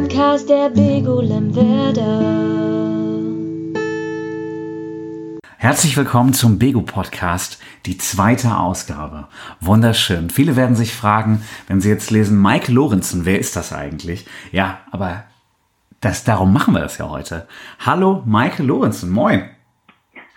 Podcast der Bego Lemwerder. Herzlich willkommen zum Bego Podcast, die zweite Ausgabe. Wunderschön. Viele werden sich fragen, wenn sie jetzt lesen, Mike Lorenzen, wer ist das eigentlich? Ja, aber das, darum machen wir das ja heute. Hallo, Mike Lorenzen, moin.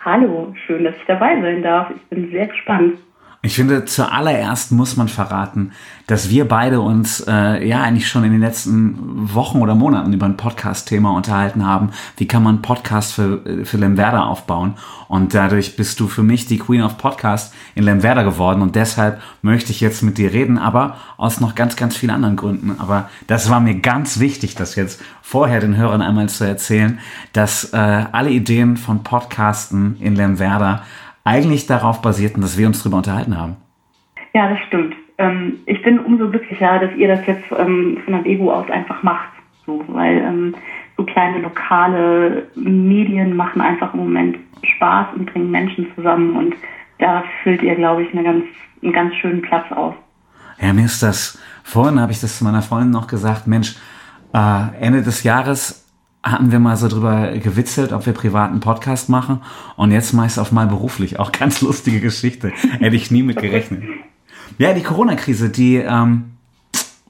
Hallo, schön, dass ich dabei sein darf. Ich bin sehr gespannt. Ich finde, zuallererst muss man verraten, dass wir beide uns äh, ja eigentlich schon in den letzten Wochen oder Monaten über ein Podcast-Thema unterhalten haben. Wie kann man Podcast für, für Lemwerder aufbauen? Und dadurch bist du für mich die Queen of Podcast in Lemwerder geworden. Und deshalb möchte ich jetzt mit dir reden, aber aus noch ganz, ganz vielen anderen Gründen. Aber das war mir ganz wichtig, das jetzt vorher den Hörern einmal zu erzählen, dass äh, alle Ideen von Podcasten in Lemwerder eigentlich darauf basierten, dass wir uns darüber unterhalten haben. Ja, das stimmt. Ähm, ich bin umso glücklicher, dass ihr das jetzt ähm, von der Bego aus einfach macht. So, weil ähm, so kleine lokale Medien machen einfach im Moment Spaß und bringen Menschen zusammen und da füllt ihr, glaube ich, eine ganz, einen ganz schönen Platz aus. Ja, mir ist das, vorhin habe ich das zu meiner Freundin noch gesagt, Mensch, äh, Ende des Jahres hatten wir mal so drüber gewitzelt, ob wir privaten Podcast machen. Und jetzt meist auf mal beruflich. Auch ganz lustige Geschichte. Hätte ich nie mit gerechnet. Ja, die Corona-Krise, die ähm,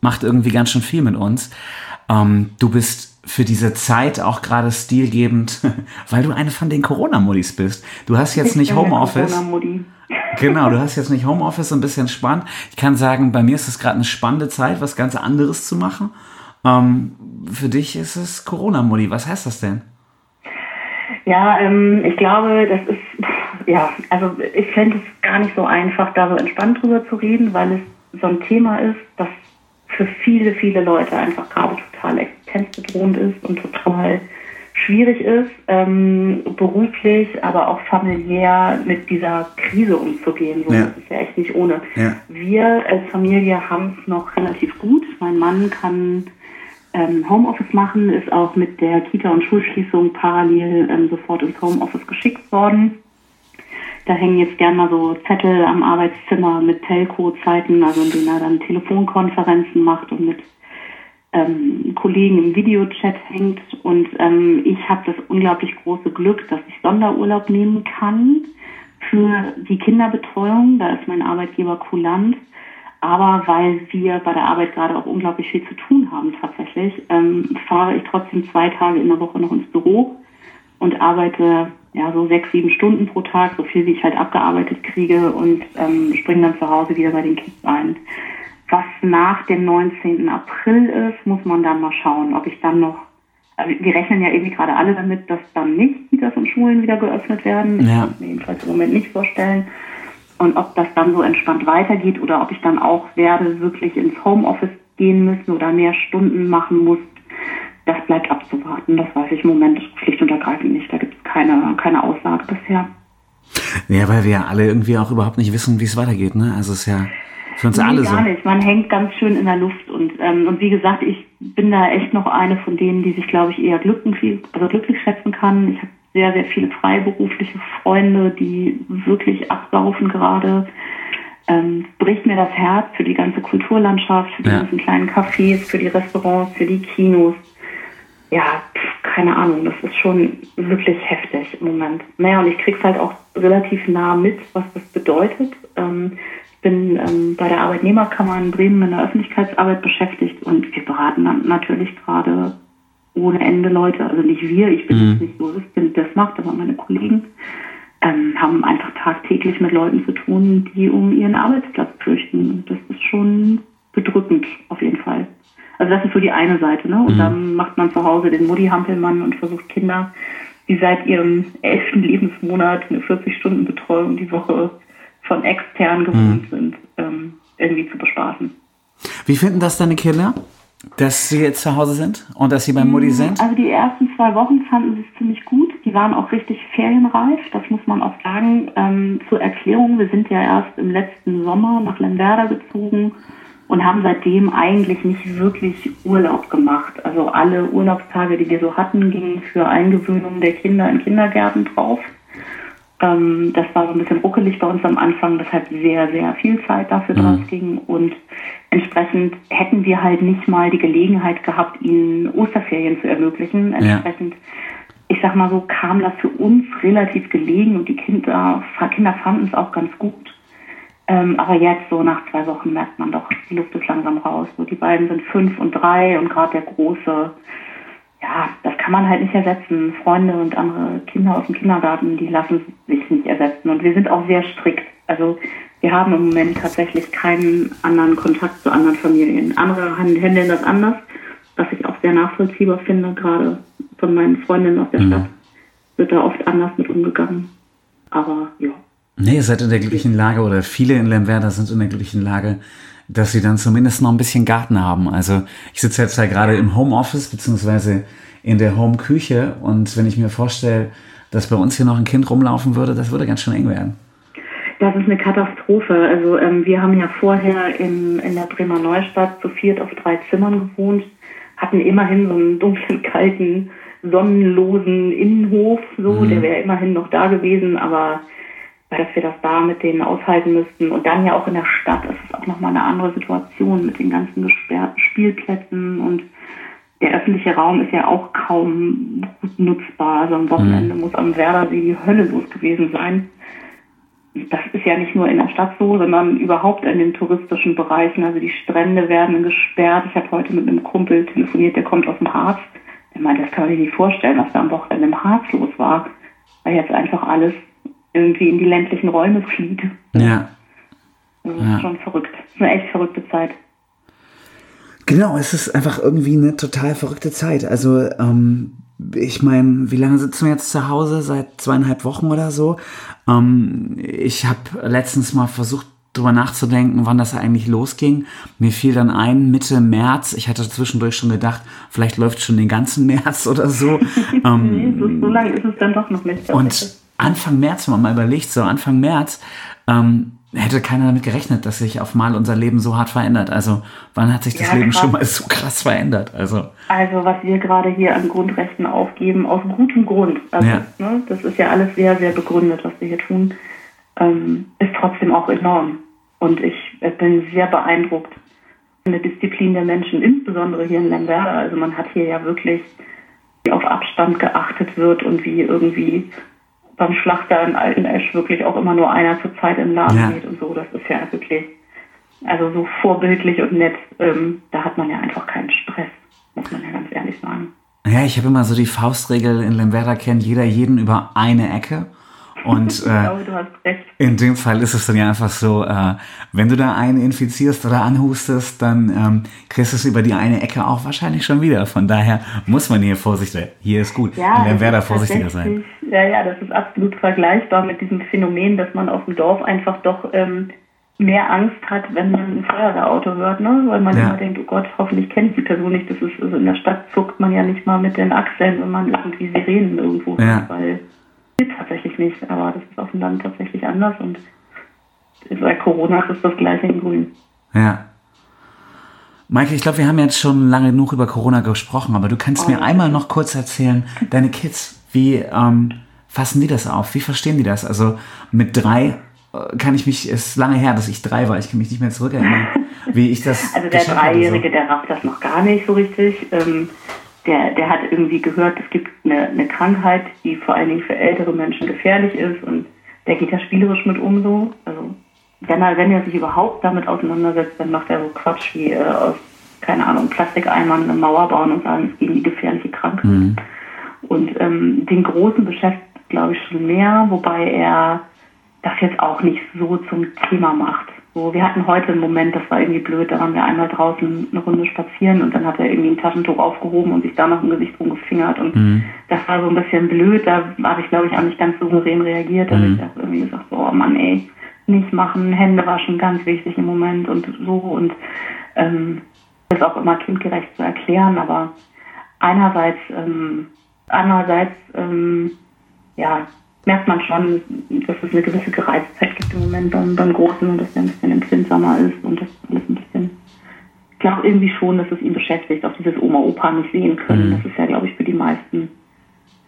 macht irgendwie ganz schön viel mit uns. Ähm, du bist für diese Zeit auch gerade stilgebend, weil du eine von den Corona-Modis bist. Du hast jetzt nicht Homeoffice. Genau, du hast jetzt nicht Homeoffice, ein bisschen spannend. Ich kann sagen, bei mir ist es gerade eine spannende Zeit, was ganz anderes zu machen. Ähm, für dich ist es Corona-Modi. Was heißt das denn? Ja, ähm, ich glaube, das ist, ja, also ich fände es gar nicht so einfach, da so entspannt drüber zu reden, weil es so ein Thema ist, das für viele, viele Leute einfach gerade total existenzbedrohend ist und total schwierig ist, ähm, beruflich, aber auch familiär mit dieser Krise umzugehen. So, ja. Das ist ja echt nicht ohne. Ja. Wir als Familie haben es noch relativ gut. Mein Mann kann ähm, Homeoffice machen, ist auch mit der Kita- und Schulschließung parallel ähm, sofort ins Homeoffice geschickt worden. Da hängen jetzt gerne mal so Zettel am Arbeitszimmer mit Telco-Zeiten, also in denen er dann Telefonkonferenzen macht und mit ähm, Kollegen im Videochat hängt. Und ähm, ich habe das unglaublich große Glück, dass ich Sonderurlaub nehmen kann für die Kinderbetreuung. Da ist mein Arbeitgeber kulant. Aber weil wir bei der Arbeit gerade auch unglaublich viel zu tun haben tatsächlich, ähm, fahre ich trotzdem zwei Tage in der Woche noch ins Büro und arbeite ja so sechs, sieben Stunden pro Tag, so viel wie ich halt abgearbeitet kriege und ähm, springe dann zu Hause wieder bei den Kids ein. Was nach dem 19. April ist, muss man dann mal schauen, ob ich dann noch also wir rechnen ja irgendwie gerade alle damit, dass dann nicht Kitas und Schulen wieder geöffnet werden. Ja. Ich kann mir jedenfalls im Moment nicht vorstellen. Und ob das dann so entspannt weitergeht oder ob ich dann auch werde wirklich ins Homeoffice gehen müssen oder mehr Stunden machen muss, das bleibt abzuwarten. Das weiß ich im Moment schlicht und ergreifend nicht. Da gibt es keine, keine Aussage bisher. Ja, weil wir ja alle irgendwie auch überhaupt nicht wissen, wie es weitergeht. Ne? Also es ist ja für uns nee, alle gar so. nicht. Man hängt ganz schön in der Luft. Und, ähm, und wie gesagt, ich bin da echt noch eine von denen, die sich, glaube ich, eher glücklich, also glücklich schätzen kann. Ich habe sehr, sehr viele freiberufliche Freunde, die wirklich ablaufen gerade. Ähm, bricht mir das Herz für die ganze Kulturlandschaft, für die ja. ganzen kleinen Cafés, für die Restaurants, für die Kinos. Ja, pf, keine Ahnung, das ist schon wirklich heftig im Moment. Naja, und ich krieg's halt auch relativ nah mit, was das bedeutet. Ähm, ich bin ähm, bei der Arbeitnehmerkammer in Bremen in der Öffentlichkeitsarbeit beschäftigt und wir beraten dann natürlich gerade ohne Ende Leute, also nicht wir, ich bin mhm. nicht so, dass das macht, aber meine Kollegen ähm, haben einfach tagtäglich mit Leuten zu tun, die um ihren Arbeitsplatz fürchten. Und das ist schon bedrückend, auf jeden Fall. Also das ist so die eine Seite, ne? Und mhm. dann macht man zu Hause den Mutti-Hampelmann und versucht Kinder, die seit ihrem elften Lebensmonat eine 40-Stunden-Betreuung die Woche von extern gewohnt mhm. sind, ähm, irgendwie zu bespaßen. Wie finden das deine Kinder? Dass sie jetzt zu Hause sind und dass sie beim Mutti mm, sind? Also die ersten zwei Wochen fanden sie es ziemlich gut. Die waren auch richtig ferienreif, das muss man auch sagen. Ähm, zur Erklärung, wir sind ja erst im letzten Sommer nach Lemberda gezogen und haben seitdem eigentlich nicht wirklich Urlaub gemacht. Also alle Urlaubstage, die wir so hatten, gingen für Eingewöhnung der Kinder in Kindergärten drauf. Ähm, das war so ein bisschen ruckelig bei uns am Anfang, deshalb sehr, sehr viel Zeit dafür mhm. drauf ging. Und Entsprechend hätten wir halt nicht mal die Gelegenheit gehabt, ihnen Osterferien zu ermöglichen. Entsprechend, ja. ich sag mal so, kam das für uns relativ gelegen und die Kinder, Kinder fanden es auch ganz gut. Ähm, aber jetzt, so nach zwei Wochen, merkt man doch, die Luft ist langsam raus. So, die beiden sind fünf und drei und gerade der Große, ja, das kann man halt nicht ersetzen. Freunde und andere Kinder aus dem Kindergarten, die lassen sich nicht ersetzen. Und wir sind auch sehr strikt. Also wir haben im Moment tatsächlich keinen anderen Kontakt zu anderen Familien. Andere handeln das anders, was ich auch sehr nachvollziehbar finde, gerade von meinen Freundinnen aus der mhm. Stadt wird da oft anders mit umgegangen. Aber ja. Nee, ihr seid in der glücklichen Lage oder viele in Lemwerder sind in der glücklichen Lage, dass sie dann zumindest noch ein bisschen Garten haben. Also ich sitze jetzt ja gerade im Homeoffice beziehungsweise in der Home-Küche und wenn ich mir vorstelle, dass bei uns hier noch ein Kind rumlaufen würde, das würde ganz schön eng werden. Das ist eine Katastrophe. Also ähm, wir haben ja vorher in, in der Bremer Neustadt zu viert auf drei Zimmern gewohnt, hatten immerhin so einen dunklen, kalten, sonnenlosen Innenhof, so, mhm. der wäre immerhin noch da gewesen, aber dass wir das da mit denen aushalten müssten. Und dann ja auch in der Stadt ist es auch nochmal eine andere Situation mit den ganzen gesperrten Spielplätzen und der öffentliche Raum ist ja auch kaum gut nutzbar. Also am Wochenende mhm. muss am Werdersee die Hölle los gewesen sein das ist ja nicht nur in der Stadt so, sondern überhaupt in den touristischen Bereichen. Also die Strände werden gesperrt. Ich habe heute mit einem Kumpel telefoniert, der kommt aus dem Harz. Der meint, das kann man sich nicht vorstellen, was da am Wochenende im Harz los war. Weil jetzt einfach alles irgendwie in die ländlichen Räume flieht. Ja. Also das ist schon verrückt. Das ist eine echt verrückte Zeit. Genau, es ist einfach irgendwie eine total verrückte Zeit. Also ähm, ich meine, wie lange sitzen wir jetzt zu Hause? Seit zweieinhalb Wochen oder so. Ähm, ich habe letztens mal versucht, drüber nachzudenken, wann das eigentlich losging. Mir fiel dann ein, Mitte März. Ich hatte zwischendurch schon gedacht, vielleicht läuft schon den ganzen März oder so. ähm, nee, so, so lange ist es dann doch noch nicht. Und Anfang März, wenn man mal überlegt, so Anfang März, ähm, hätte keiner damit gerechnet, dass sich auf mal unser Leben so hart verändert. Also wann hat sich das ja, Leben krass. schon mal so krass verändert? Also, also was wir gerade hier an Grundrechten aufgeben, aus gutem Grund. Also, ja. ne, das ist ja alles sehr, sehr begründet, was wir hier tun, ähm, ist trotzdem auch enorm. Und ich bin sehr beeindruckt von der Disziplin der Menschen, insbesondere hier in Lemberda. Also man hat hier ja wirklich wie auf Abstand geachtet wird und wie irgendwie beim Schlachter in Alten Esch wirklich auch immer nur einer zur Zeit im Laden ja. geht und so. Das ist ja wirklich also so vorbildlich und nett. Ähm, da hat man ja einfach keinen Stress, muss man ja ganz ehrlich sagen. Ja, ich habe immer so die Faustregel in Lemberda kennt jeder jeden über eine Ecke. Und äh, glaube, in dem Fall ist es dann ja einfach so, äh, wenn du da einen infizierst oder anhustest, dann ähm, kriegst du es über die eine Ecke auch wahrscheinlich schon wieder. Von daher muss man hier vorsichtig, hier ist gut, ja, in Lemberda vorsichtiger sein. Ja, ja, das ist absolut vergleichbar mit diesem Phänomen, dass man auf dem Dorf einfach doch ähm, mehr Angst hat, wenn man ein Feuerwehrauto hört, ne? weil man ja. immer denkt, oh Gott, hoffentlich kenne ich die Person nicht. Das ist, also in der Stadt zuckt man ja nicht mal mit den Achseln, wenn man irgendwie Sirenen irgendwo ja. hört, weil tatsächlich nicht, aber das ist auf dem Land tatsächlich anders und bei Corona ist das gleiche in Grün. Ja. Maike, ich glaube, wir haben jetzt schon lange genug über Corona gesprochen, aber du kannst oh, mir einmal noch kurz erzählen, deine Kids, wie ähm, fassen die das auf? Wie verstehen die das? Also mit drei äh, kann ich mich, es ist lange her, dass ich drei war, ich kann mich nicht mehr zurückerinnern, wie ich das. Also der Dreijährige, so. der rafft das noch gar nicht so richtig. Ähm, der, der hat irgendwie gehört, es gibt eine, eine Krankheit, die vor allen Dingen für ältere Menschen gefährlich ist und der geht da spielerisch mit um so. Also wenn er, wenn er sich überhaupt damit auseinandersetzt, dann macht er so Quatsch wie äh, aus, keine Ahnung, Plastikeimern eine Mauer bauen und sagen, es gegen die gefährliche Krankheit. Mhm. Und ähm, den Großen beschäftigt, glaube ich, schon mehr, wobei er das jetzt auch nicht so zum Thema macht. So, wir hatten heute einen Moment, das war irgendwie blöd, da waren wir einmal draußen eine Runde spazieren und dann hat er irgendwie ein Taschentuch aufgehoben und sich da noch im Gesicht rumgefingert und mhm. das war so ein bisschen blöd, da habe ich glaube ich auch nicht ganz souverän reagiert, da mhm. habe ich irgendwie gesagt, so, oh Mann ey, nicht machen, Hände waschen, ganz wichtig im Moment und so und ähm, das auch immer kindgerecht zu erklären, aber einerseits, ähm, andererseits, ähm, ja, merkt man schon, dass es eine gewisse Gereiztheit gibt im Moment beim, beim Großen und dass er ein bisschen empfindsamer ist und das alles ein bisschen. Ich glaube irgendwie schon, dass es ihn beschäftigt, auch dieses Oma-Opa nicht sehen können. Mhm. Das ist ja, glaube ich, für die meisten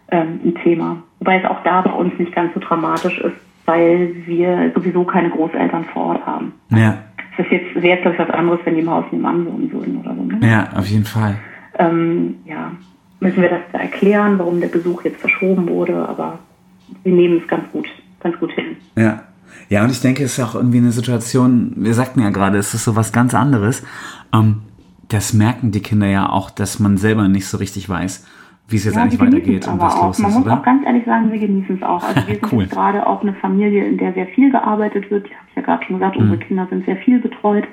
ähm, ein Thema. Wobei es auch da bei uns nicht ganz so dramatisch ist, weil wir sowieso keine Großeltern vor Ort haben. Ja. Das ist jetzt, wäre jetzt, glaube ich, was anderes, wenn die im Haus nebenan wohnen würden oder so. Ne? Ja, auf jeden Fall. Ähm, ja, müssen wir das da erklären, warum der Besuch jetzt verschoben wurde, aber wir nehmen es ganz gut, ganz gut hin. Ja. Ja, und ich denke, es ist auch irgendwie eine Situation, wir sagten ja gerade, es ist so was ganz anderes. Ähm, das merken die Kinder ja auch, dass man selber nicht so richtig weiß, wie es jetzt Ja, eigentlich weitergeht und was auch. los Man ist, muss oder? auch ganz ehrlich sagen, wir genießen es auch. Also wir sind Cool. gerade auch eine Familie, in der sehr viel gearbeitet wird. Ich habe ja gerade schon gesagt, Mhm. unsere Kinder sind sehr viel betreut.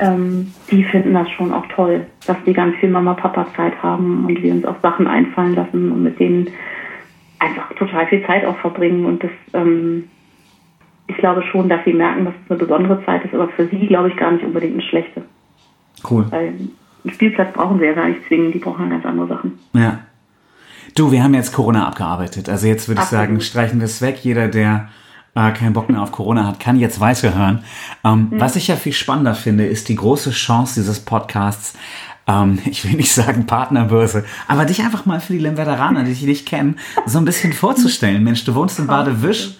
Ähm, die finden das schon auch toll, dass die ganz viel Mama-Papa-Zeit haben und wir uns auch Sachen einfallen lassen und mit denen einfach total viel Zeit auch verbringen. Und das, ähm, ich glaube schon, dass sie merken, dass es eine besondere Zeit ist, aber für sie, glaube ich, gar nicht unbedingt eine schlechte. Cool. Weil einen Spielplatz brauchen sie ja gar nicht zwingen, die brauchen ganz andere Sachen. Ja. Du, wir haben jetzt Corona abgearbeitet. Also jetzt würde ich Absolut. sagen, streichen wir es weg. Jeder, der äh, keinen Bock mehr auf Corona hat, kann jetzt weiterhören. Ähm, Was ich ja viel spannender finde, ist die große Chance dieses Podcasts. Ähm, ich will nicht sagen Partnerbörse, aber dich einfach mal für die Lemwerderaner, die dich nicht kennen, so ein bisschen vorzustellen. Mensch, du wohnst in Badewisch.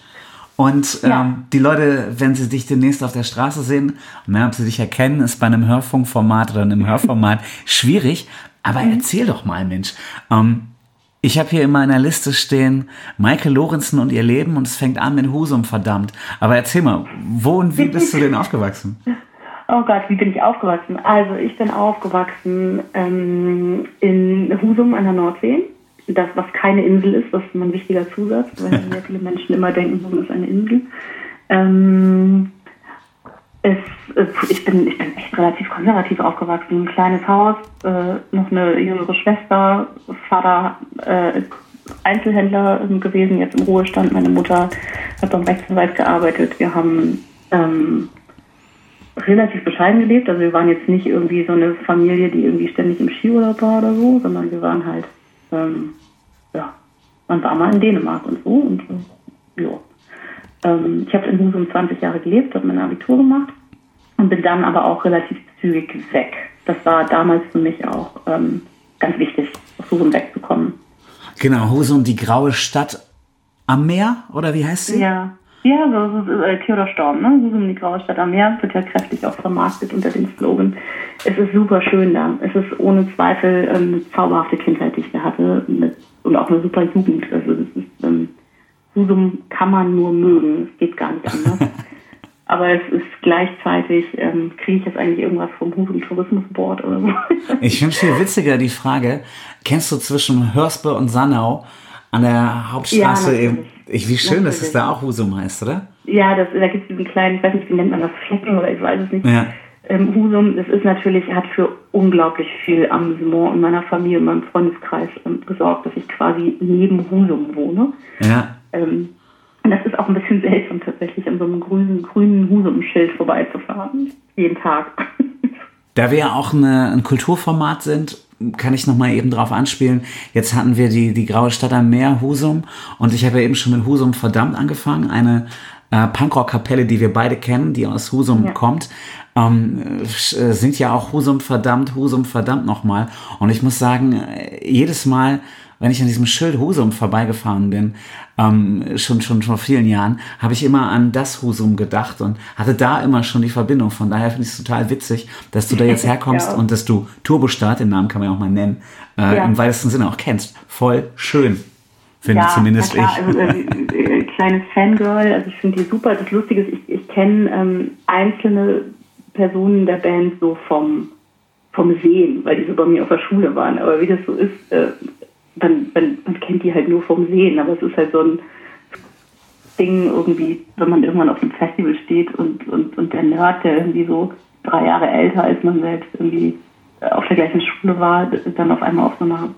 Und ähm, Ja. die Leute, wenn sie dich demnächst auf der Straße sehen, ne, ob sie dich erkennen, ist bei einem Hörfunkformat oder einem Hörformat schwierig. Aber erzähl doch mal, Mensch. Ähm, ich habe hier in meiner Liste stehen Michael Lorenzen und ihr Leben und es fängt an mit Husum, verdammt. Aber erzähl mal, wo und wie bist du denn aufgewachsen? Oh Gott, wie bin ich aufgewachsen? Also ich bin aufgewachsen ähm, in Husum an der Nordsee. Das, was keine Insel ist, das ist ein wichtiger Zusatz, weil sehr viele Menschen immer denken, Husum ist eine Insel. Ähm, es, es, ich, bin, ich bin echt relativ konservativ aufgewachsen. Ein kleines Haus, äh, noch eine jüngere Schwester, Vater äh, Einzelhändler gewesen, jetzt im Ruhestand. Meine Mutter hat beim Rechtsanwalt gearbeitet. Wir haben ähm, relativ bescheiden gelebt. Also wir waren jetzt nicht irgendwie so eine Familie, die irgendwie ständig im Skiurlaub war oder so, sondern wir waren halt, ähm, ja, man war mal in Dänemark und so und äh, ja. Ähm, ich habe in Husum 20 Jahre gelebt, habe mein Abitur gemacht und bin dann aber auch relativ zügig weg. Das war damals für mich auch ähm, ganz wichtig, aus Husum wegzukommen. Genau, Husum, die graue Stadt am Meer, oder wie heißt sie? Ja. Ja, so, so äh, Theodor Storm, ne? Husum, die graue Stadt am Meer, wird ja kräftig auch vermarktet unter dem Slogan. Es ist super schön da. Es ist ohne Zweifel ähm, eine zauberhafte Kindheit, die ich da hatte. Mit, und auch eine super Jugend. Also das ist, ähm, Husum kann man nur mögen. Es geht gar nicht anders. Aber es ist gleichzeitig, ähm, kriege ich jetzt eigentlich irgendwas vom Husum Tourismus Board oder so. Ich finde viel witziger die Frage, kennst du zwischen Hörspe und Sannau an der Hauptstraße Ja, eben. Ich, wie schön, dass es Natürlich. da auch Husum heißt, oder? Ja, das, da gibt es diesen kleinen, ich weiß nicht, wie nennt man das, Flecken oder ich weiß es nicht. Ja. Ähm, Husum, das ist natürlich, hat für unglaublich viel Amüsement in meiner Familie, in meinem Freundeskreis ähm, gesorgt, dass ich quasi neben Husum wohne. Ja. Ähm, und das ist auch ein bisschen seltsam tatsächlich, an so einem grünen, grünen Husum-Schild vorbeizufahren. Jeden Tag. Da wir ja auch eine, ein Kulturformat sind, kann ich noch mal eben drauf anspielen. Jetzt hatten wir die, die graue Stadt am Meer, Husum. Und ich habe ja eben schon mit Husum verdammt angefangen. Eine äh, Punkrock-Kapelle, die wir beide kennen, die aus Husum Ja. kommt. Ähm, äh, singt ja auch Husum verdammt, Husum verdammt nochmal. Und ich muss sagen, äh, jedes Mal, wenn ich an diesem Schild Husum vorbeigefahren bin, ähm, schon, schon vor vielen Jahren, habe ich immer an das Husum gedacht und hatte da immer schon die Verbindung. Von daher finde ich es total witzig, dass du da jetzt herkommst Ja. und dass du Turbostart, den Namen kann man ja auch mal nennen, äh, Ja. im weitesten Sinne auch kennst. Voll schön, finde zumindest na klar, ich. Also, äh, äh, kleines Fangirl, also ich finde die super. Das Lustige ist, ich, ich kenne ähm, einzelne Personen der Band so vom, vom Sehen, weil die so bei mir auf der Schule waren. Aber wie das so ist, äh, man, man, man kennt die halt nur vom Sehen. Aber es ist halt so ein Ding irgendwie, wenn man irgendwann auf einem Festival steht und, und, und der Nerd, der irgendwie so drei Jahre älter als man selbst irgendwie äh, auf der gleichen Schule war, dann auf einmal auf so einer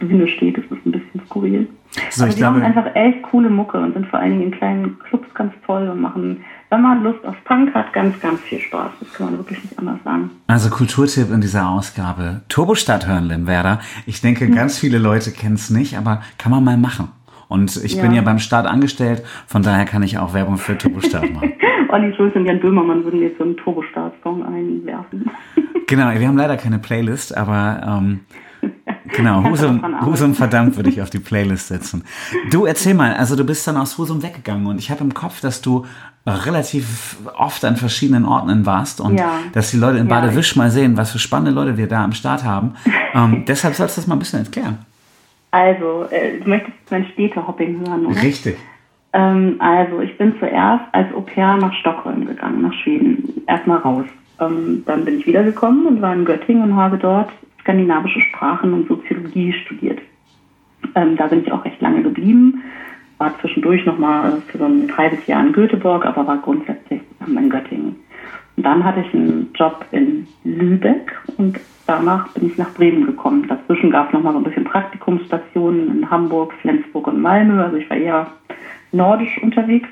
Bühne steht, das ist ein bisschen skurril. So, Aber ich die glaube- einfach echt coole Mucke und sind vor allen Dingen in kleinen Clubs ganz toll und machen, wenn man Lust auf Punk hat, ganz, ganz viel Spaß. Das kann man wirklich nicht anders sagen. Also Kulturtipp in dieser Ausgabe. Turbostadt hören, Limwerder. Ich denke, Hm. ganz viele Leute kennen es nicht, aber kann man mal machen. Und ich bin Ja. ja beim Staat angestellt, von daher kann ich auch Werbung für Turbostadt machen. Olli Schulz und Jan Böhmermann würden jetzt so einen Turbostart-Song einwerfen. genau, wir haben leider keine Playlist, aber ähm, genau, Husum. Husum verdammt würde ich auf die Playlist setzen. Du erzähl mal, also du bist dann aus Husum weggegangen und ich habe im Kopf, dass du relativ oft an verschiedenen Orten warst und Ja. dass die Leute in Badewisch mal sehen, was für spannende Leute wir da am Start haben. ähm, deshalb sollst du das mal ein bisschen erklären. Also, äh, du möchtest mein Städtehopping hören, oder? Richtig. Ähm, also, ich bin zuerst als Au pair nach Stockholm gegangen, nach Schweden. Erstmal raus. Ähm, dann bin ich wiedergekommen und war in Göttingen und habe dort skandinavische Sprachen und Soziologie studiert. Ähm, da bin ich auch recht lange geblieben. War zwischendurch nochmal für so ein halbes Jahr in Göteborg, aber war grundsätzlich in Göttingen. Und dann hatte ich einen Job in Lübeck und danach bin ich nach Bremen gekommen. Dazwischen gab es nochmal so ein bisschen Praktikumsstationen in Hamburg, Flensburg und Malmö. Also ich war eher nordisch unterwegs.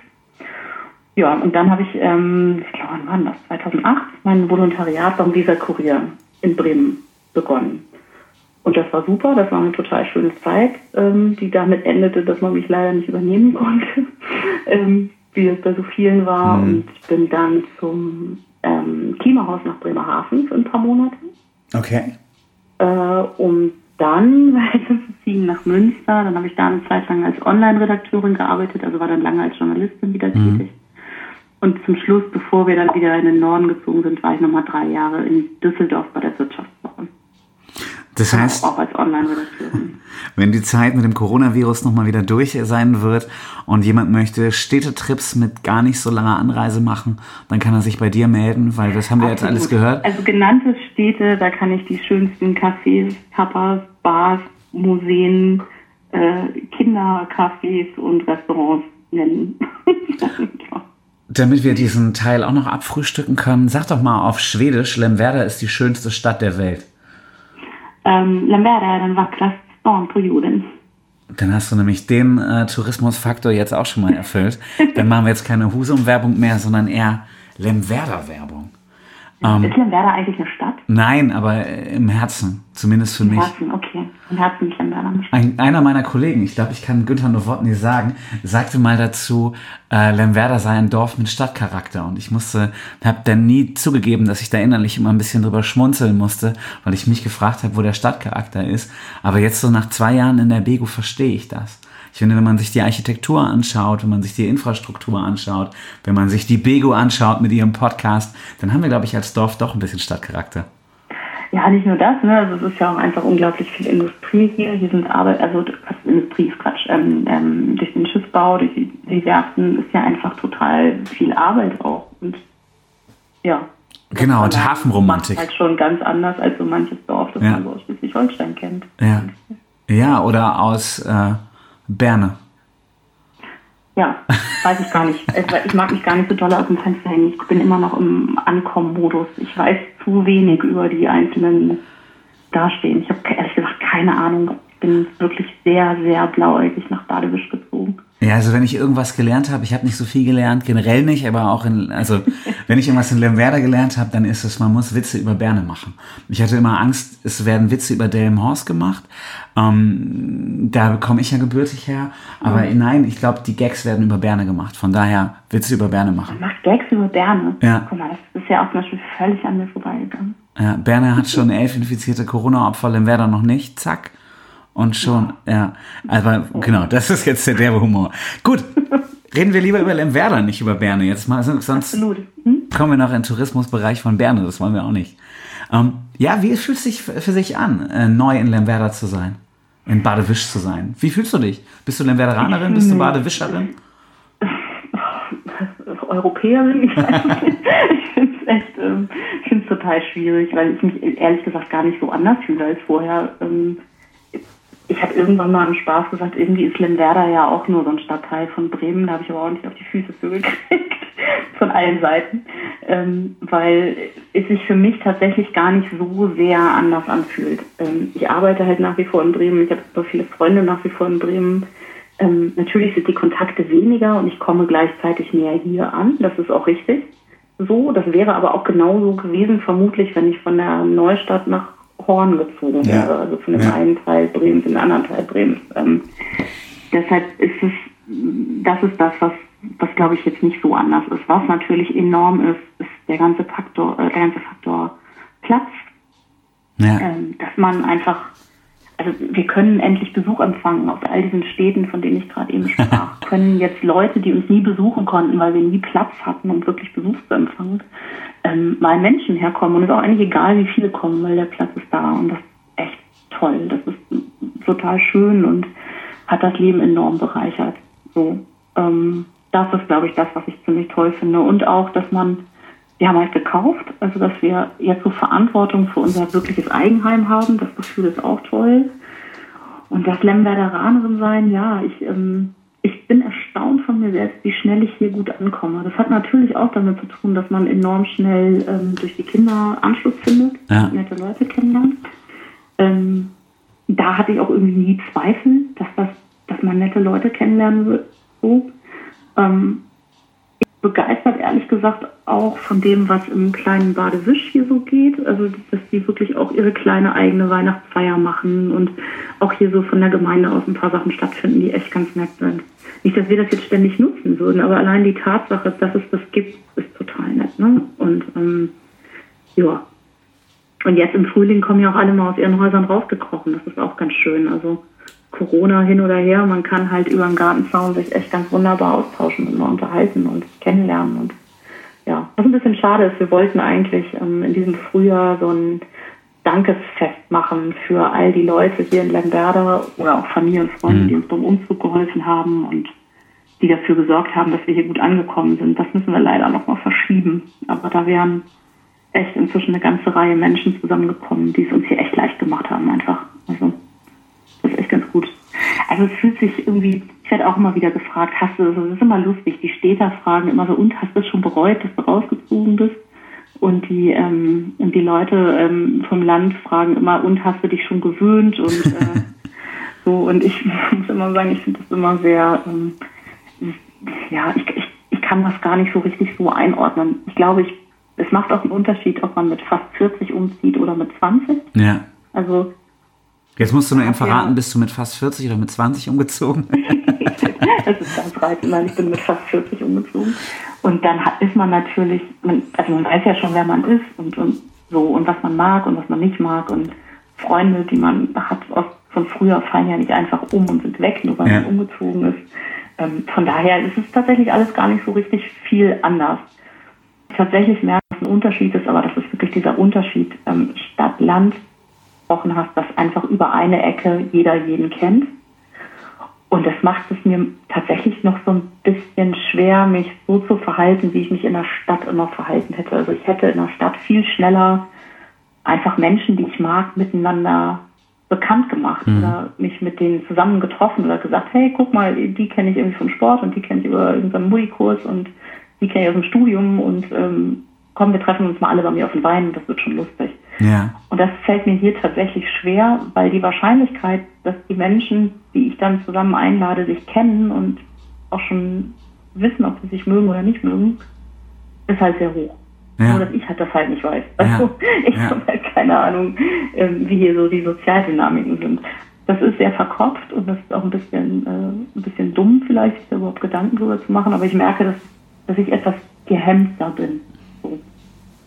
Ja, und dann habe ich, ähm, ich glaube, wann war das? 2008, mein Volontariat beim Visa Kurier in Bremen begonnen. Und das war super, das war eine total schöne Zeit, ähm, die damit endete, dass man mich leider nicht übernehmen konnte, ähm, wie es bei so vielen war. Mhm. Und ich bin dann zum ähm, Klimahaus nach Bremerhaven für ein paar Monate, Okay. äh, um dann weiterzuziehen nach Münster. Dann habe ich da eine Zeit lang als Online-Redakteurin gearbeitet, also war dann lange als Journalistin wieder tätig. Und zum Schluss, bevor wir dann wieder in den Norden gezogen sind, war ich nochmal drei Jahre in Düsseldorf bei der Wirtschaftswoche. Das heißt, Auch als Online-Redakteurin. wenn die Zeit mit dem Coronavirus nochmal wieder durch sein wird und jemand möchte Städtetrips mit gar nicht so langer Anreise machen, dann kann er sich bei dir melden, weil das haben wir jetzt alles Absolut. gehört. Also genannte Städte, da kann ich die schönsten Cafés, Tapas, Bars, Museen, äh, Kindercafés und Restaurants nennen. Damit wir diesen Teil auch noch abfrühstücken können, sag doch mal auf Schwedisch, Lemwerder ist die schönste Stadt der Welt. Ähm, Lamberta är den vackraste stan på jorden. Dann hast du nämlich den äh, Tourismusfaktor jetzt auch schon mal erfüllt. Dann machen wir jetzt keine Husum-Werbung mehr, sondern eher Lemwerder-Werbung. Ähm, ist Lamberta eigentlich eine Stadt? Nein, aber äh, im Herzen, zumindest für Im mich. Herzen, okay. Im Herzen ist Stadt. Ein, einer meiner Kollegen, ich glaube, ich kann Günther Nowotny sagen, sagte mal dazu, äh, Lemwerder sei ein Dorf mit Stadtcharakter. Und ich musste, habe dann nie zugegeben, dass ich da innerlich immer ein bisschen drüber schmunzeln musste, weil ich mich gefragt habe, wo der Stadtcharakter ist. Aber jetzt so nach zwei Jahren in der Bego verstehe ich das. Ich finde, wenn man sich die Architektur anschaut, wenn man sich die Infrastruktur anschaut, wenn man sich die Bego anschaut mit ihrem Podcast, dann haben wir, glaube ich, als Dorf doch ein bisschen Stadtcharakter. Ja, nicht nur das, ne? Also es ist ja auch einfach unglaublich viel Industrie hier. Hier sind Arbeit, also Industrie ist Quatsch. Ähm, ähm, durch den Schiffsbau, durch die, die Werften ist ja einfach total viel Arbeit auch. Und ja. Genau, und Das war Hafenromantik. Halt schon ganz anders als so manches Dorf, das Ja. man so aus Schleswig-Holstein kennt. Ja. Ja, oder aus äh, Berne. Ja, weiß ich gar nicht. Ich mag mich gar nicht so doll aus dem Fenster hängen. Ich bin immer noch im Ankommen-Modus. Ich weiß zu wenig über die einzelnen Dastehen. Ich habe ehrlich gesagt keine Ahnung. Ich bin wirklich sehr, sehr blauäugig nach Badewisch gezogen. Ja, also wenn ich irgendwas gelernt habe, ich habe nicht so viel gelernt, generell nicht, aber auch in, also wenn ich irgendwas in Lemwerder gelernt habe, dann ist es, man muss Witze über Berne machen. Ich hatte immer Angst, es werden Witze über Delmenhorst gemacht. Ähm, da komme ich ja gebürtig her. Aber nein, ich glaube, die Gags werden über Berne gemacht. Von daher Witze über Berne machen. Macht Gags über Berne. Ja. Guck mal, das ist ja auch zum Beispiel völlig an mir vorbeigegangen. Ja, Berne hat schon elf infizierte Corona-Opfer, Lemwerder noch nicht. Zack. Und schon, ja. Aber genau, das ist jetzt der derbe Humor. Gut, reden wir lieber über Lemwerder, nicht über Berne jetzt mal. Sonst Absolut. Hm? kommen wir noch in den Tourismusbereich von Berne, das wollen wir auch nicht. Ähm, ja, wie fühlt es sich für sich an, äh, neu in Lemwerder zu sein? In Badewisch zu sein? Wie fühlst du dich? Bist du Lemwerderanerin? Bist du Badewischerin? Europäerin. Ich, ich finde es echt, ähm, ich finde es total schwierig, weil ich mich ehrlich gesagt gar nicht so anders fühle als vorher. Ähm, ich habe irgendwann mal im Spaß gesagt, irgendwie ist Lemwerder ja auch nur so ein Stadtteil von Bremen. Da habe ich aber auch nicht auf die Füße für gekriegt, von allen Seiten, ähm, weil es sich für mich tatsächlich gar nicht so sehr anders anfühlt. Ähm, ich arbeite halt nach wie vor in Bremen, ich habe super viele Freunde nach wie vor in Bremen. Ähm, natürlich sind die Kontakte weniger und ich komme gleichzeitig näher hier an. Das ist auch richtig so. Das wäre aber auch genauso gewesen, vermutlich, wenn ich von der Neustadt nach Horn gezogen Ja. wäre. Also von dem Ja. einen Teil Bremens in den anderen Teil Bremens. Ähm, deshalb ist es, das ist das, was, was glaube ich jetzt nicht so anders ist. Was natürlich enorm ist, ist der ganze Faktor, äh, der ganze Faktor Platz Ja. ähm, dass man einfach, also wir können endlich Besuch empfangen aus all diesen Städten, von denen ich gerade eben sprach. können jetzt Leute, die uns nie besuchen konnten, weil wir nie Platz hatten, um wirklich Besuch zu empfangen, ähm, mal Menschen herkommen. Und es ist auch eigentlich egal, wie viele kommen, weil der Platz ist da. Und das ist echt toll. Das ist total schön und hat das Leben enorm bereichert. So, ähm, das ist, glaube ich, das, was ich ziemlich toll finde. Und auch, dass man wir haben halt gekauft, also dass wir jetzt so Verantwortung für unser wirkliches Eigenheim haben. Das Gefühl ist auch toll. Und das Lemwerderanerin sein, ja, ich, ähm, ich bin erstaunt von mir selbst, wie schnell ich hier gut ankomme. Das hat natürlich auch damit zu tun, dass man enorm schnell ähm, durch die Kinder Anschluss findet, ja. nette Leute kennenlernt. Ähm, da hatte ich auch irgendwie nie Zweifel, dass das, dass man nette Leute kennenlernen wird. So. Ähm, begeistert, ehrlich gesagt, auch von dem, was im kleinen Badewisch hier so geht. Also, dass die wirklich auch ihre kleine eigene Weihnachtsfeier machen und auch hier so von der Gemeinde aus ein paar Sachen stattfinden, die echt ganz nett sind. Nicht, dass wir das jetzt ständig nutzen würden, aber allein die Tatsache, dass es das gibt, ist total nett. Ne? Und ähm, ja. Und jetzt im Frühling kommen ja auch alle mal aus ihren Häusern rausgekrochen. Das ist auch ganz schön. Also Corona hin oder her, man kann halt über den Gartenzaun sich echt ganz wunderbar austauschen und mal unterhalten und kennenlernen. Und ja, was ein bisschen schade ist, wir wollten eigentlich ähm, in diesem Frühjahr so ein Dankesfest machen für all die Leute hier in Lemberda oder auch Familie und Freunde, mhm. die uns beim Umzug geholfen haben und die dafür gesorgt haben, dass wir hier gut angekommen sind. Das müssen wir leider nochmal verschieben. Aber da wären echt inzwischen eine ganze Reihe Menschen zusammengekommen, die es uns hier echt leicht gemacht haben einfach. Also das ist echt ganz gut. Also es fühlt sich irgendwie, ich werde auch immer wieder gefragt, hast du, das ist immer lustig, die Städter fragen immer so, und hast du es schon bereut, dass du rausgezogen bist? Und die, ähm, und die Leute ähm, vom Land fragen immer, und hast du dich schon gewöhnt? Und äh, so, und ich muss immer sagen, ich finde das immer sehr, ähm, ja, ich, ich, ich kann das gar nicht so richtig so einordnen. Ich glaube, ich, es macht auch einen Unterschied, ob man mit fast 40 umzieht oder mit 20. Ja. Also Jetzt musst du mir eben verraten, ja. bist du mit fast 40 oder mit 20 umgezogen? das ist ganz reizend, weil ich bin mit fast 40 umgezogen. Und dann ist man natürlich, also man weiß ja schon, wer man ist und, und so und was man mag und was man nicht mag und Freunde, die man hat von früher fallen ja nicht einfach um und sind weg, nur weil ja. man umgezogen ist. Ähm, von daher ist es tatsächlich alles gar nicht so richtig viel anders. Tatsächlich merke ich, dass ein Unterschied ist, aber das ist wirklich dieser Unterschied ähm, Stadt-Land gesprochen hast, dass einfach über eine Ecke jeder jeden kennt. Und das macht es mir tatsächlich noch so ein bisschen schwer, mich so zu verhalten, wie ich mich in der Stadt immer verhalten hätte. Also ich hätte in der Stadt viel schneller einfach Menschen, die ich mag, miteinander bekannt gemacht mhm. oder mich mit denen zusammen getroffen oder gesagt, hey, guck mal, die kenne ich irgendwie vom Sport und die kenne ich über irgendeinen Musikurs und die kenne ich aus dem Studium und ähm, komm, wir treffen uns mal alle bei mir auf den Wein und das wird schon lustig. Ja. Und das fällt mir hier tatsächlich schwer, weil die Wahrscheinlichkeit, dass die Menschen, die ich dann zusammen einlade, sich kennen und auch schon wissen, ob sie sich mögen oder nicht mögen, ist halt sehr hoch. Ja. Nur, dass ich halt das halt nicht weiß. Also, ja. ich ja. habe halt keine Ahnung, ähm, wie hier so die Sozialdynamiken sind. Das ist sehr verkopft und das ist auch ein bisschen, äh, ein bisschen dumm vielleicht, sich da überhaupt Gedanken drüber zu machen, aber ich merke, dass, dass ich etwas gehemmter bin.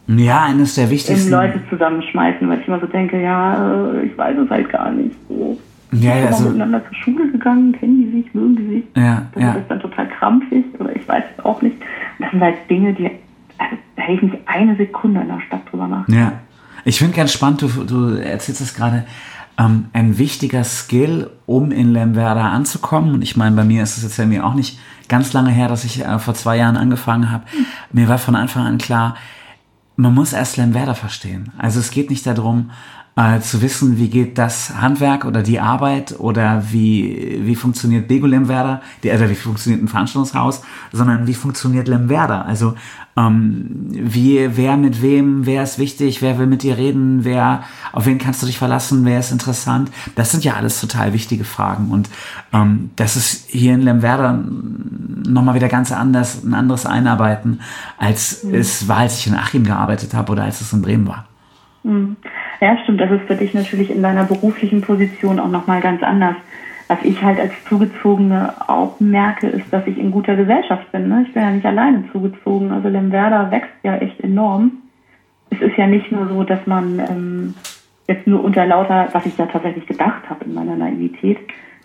Ja, eines der wichtigsten. Leute zusammenschmeißen, weil ich immer so denke, ja, äh, ich weiß es halt gar nicht. So. Ja, ja, also, miteinander zur Schule gegangen, kennen die sich, mögen die sich. Ja, das ja. ist dann total krampfig oder ich weiß es auch nicht. das sind halt Dinge, die, also, da hätte ich nicht eine Sekunde in der Stadt drüber nach. Ja, ich finde ganz spannend, du, du erzählst es gerade, ähm, ein wichtiger Skill, um in Lemwerder anzukommen. Und ich meine, bei mir ist es jetzt ja mir auch nicht ganz lange her, dass ich äh, vor zwei Jahren angefangen habe. Hm. Mir war von Anfang an klar, man muss erst Lemwerder verstehen. Also es geht nicht darum, äh, zu wissen, wie geht das Handwerk oder die Arbeit oder wie, wie funktioniert Bego Lemwerder, die, also wie funktioniert ein Veranstaltungshaus, sondern wie funktioniert Lemwerder. Also ähm, wie, wer mit wem, wer ist wichtig, wer will mit dir reden, wer, auf wen kannst du dich verlassen, wer ist interessant. Das sind ja alles total wichtige Fragen. Und ähm, das ist hier in Lemwerder nochmal wieder ganz anders, ein anderes Einarbeiten, als mhm. es war, als ich in Achim gearbeitet habe oder als es in Bremen war. Mhm. Ja, stimmt. Das ist für dich natürlich in deiner beruflichen Position auch nochmal ganz anders. Was ich halt als Zugezogene auch merke, ist, dass ich in guter Gesellschaft bin. Ne? Ich bin ja nicht alleine zugezogen. Also Lemwerder wächst ja echt enorm. Es ist ja nicht nur so, dass man ähm, jetzt nur unter lauter, was ich da tatsächlich gedacht habe in meiner Naivität,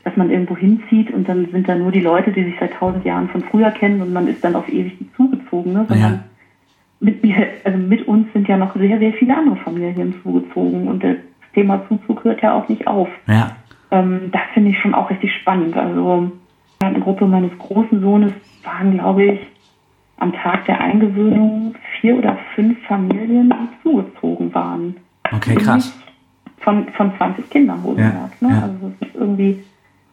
dass man irgendwo hinzieht und dann sind da nur die Leute, die sich seit tausend Jahren von früher kennen und man ist dann auf ewig zugezogen, ne? sondern Ja. Mit mir, also mit uns sind ja noch sehr, sehr viele andere Familien hinzugezogen und das Thema Zuzug hört ja auch nicht auf. Ja. Ähm, das finde ich schon auch richtig spannend. Also eine Gruppe meines großen Sohnes waren, glaube ich, am Tag der Eingewöhnung vier oder fünf Familien, die zugezogen waren. Okay, krass. Von, von 20 Kindern wohlgemerkt. Ja, ne? ja. Also das ist irgendwie,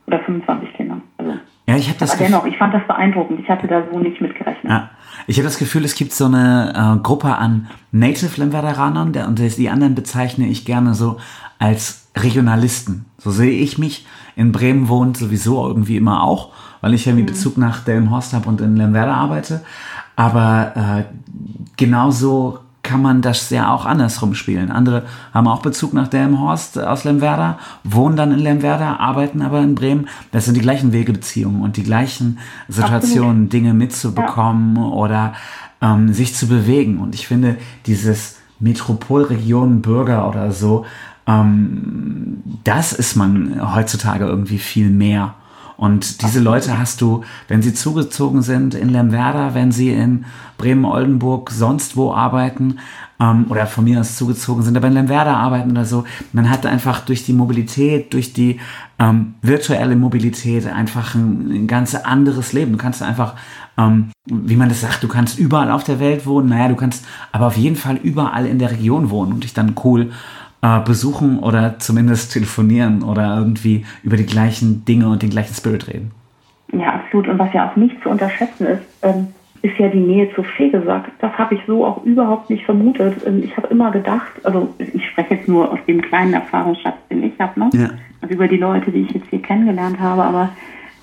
oder 25 Kindern. Also, Ja, ich habe das aber dennoch, ich fand das beeindruckend. Ich hatte da so nicht mit gerechnet. Ja. Ich habe das Gefühl, es gibt so eine äh, Gruppe an Native Lemweteranern der, und die anderen bezeichne ich gerne so als Regionalisten. So sehe ich mich. In Bremen wohnt sowieso irgendwie immer auch, weil ich ja irgendwie Bezug nach Delmenhorst habe und in Lemwerder arbeite. Aber äh, genauso kann man das ja auch andersrum spielen. Andere haben auch Bezug nach Delmenhorst aus Lemwerder, wohnen dann in Lemwerder, arbeiten aber in Bremen. Das sind die gleichen Wegebeziehungen und die gleichen Situationen, Dinge mitzubekommen oder ähm, sich zu bewegen. Und ich finde, dieses Metropolregion Bürger oder so, ähm, das ist man heutzutage irgendwie viel mehr. Und diese Leute hast du, wenn sie zugezogen sind in Lemwerder, wenn sie in Bremen, Oldenburg, sonst wo arbeiten, ähm, oder von mir aus zugezogen sind, aber in Lemwerder arbeiten oder so, man hat einfach durch die Mobilität, durch die ähm, virtuelle Mobilität einfach ein, ein ganz anderes Leben. Du kannst einfach, ähm, wie man das sagt, du kannst überall auf der Welt wohnen, naja, du kannst aber auf jeden Fall überall in der Region wohnen und dich dann cool äh, besuchen oder zumindest telefonieren oder irgendwie über die gleichen Dinge und den gleichen Spirit reden. Ja, absolut. Und was ja auch nicht zu unterschätzen ist, ähm, ist ja die Nähe zu Fegesack. Das habe ich so auch überhaupt nicht vermutet. Ähm, Ich habe immer gedacht, also ich spreche jetzt nur aus dem kleinen Erfahrungsschatz, den ich habe, ne? Ja. also über die Leute, die ich jetzt hier kennengelernt habe, aber